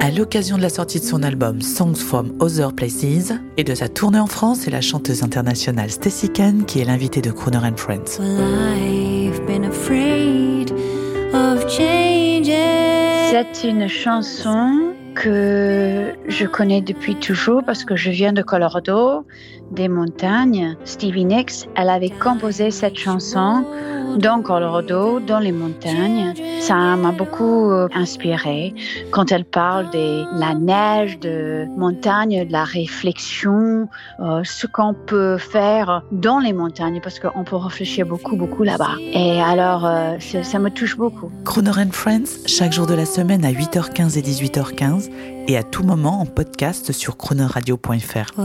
À l'occasion de la sortie de son album Songs from Other Places et de sa tournée en France, c'est la chanteuse internationale Stacy Kahn qui est l'invitée de Crooner and Friends. C'est une chanson que je connais depuis toujours parce que je viens de Colorado, des montagnes. Stevie Nicks, elle avait composé cette chanson dans Colorado, dans les montagnes. Ça m'a beaucoup euh, inspiré quand elle parle de la neige, de montagne, de la réflexion, euh, ce qu'on peut faire dans les montagnes parce qu'on peut réfléchir beaucoup, beaucoup là-bas. Et alors, euh, ça me touche beaucoup. Crooner and Friends, chaque jour de la semaine à 8h15 et 18h15 et à tout moment en podcast sur croonerradio.fr.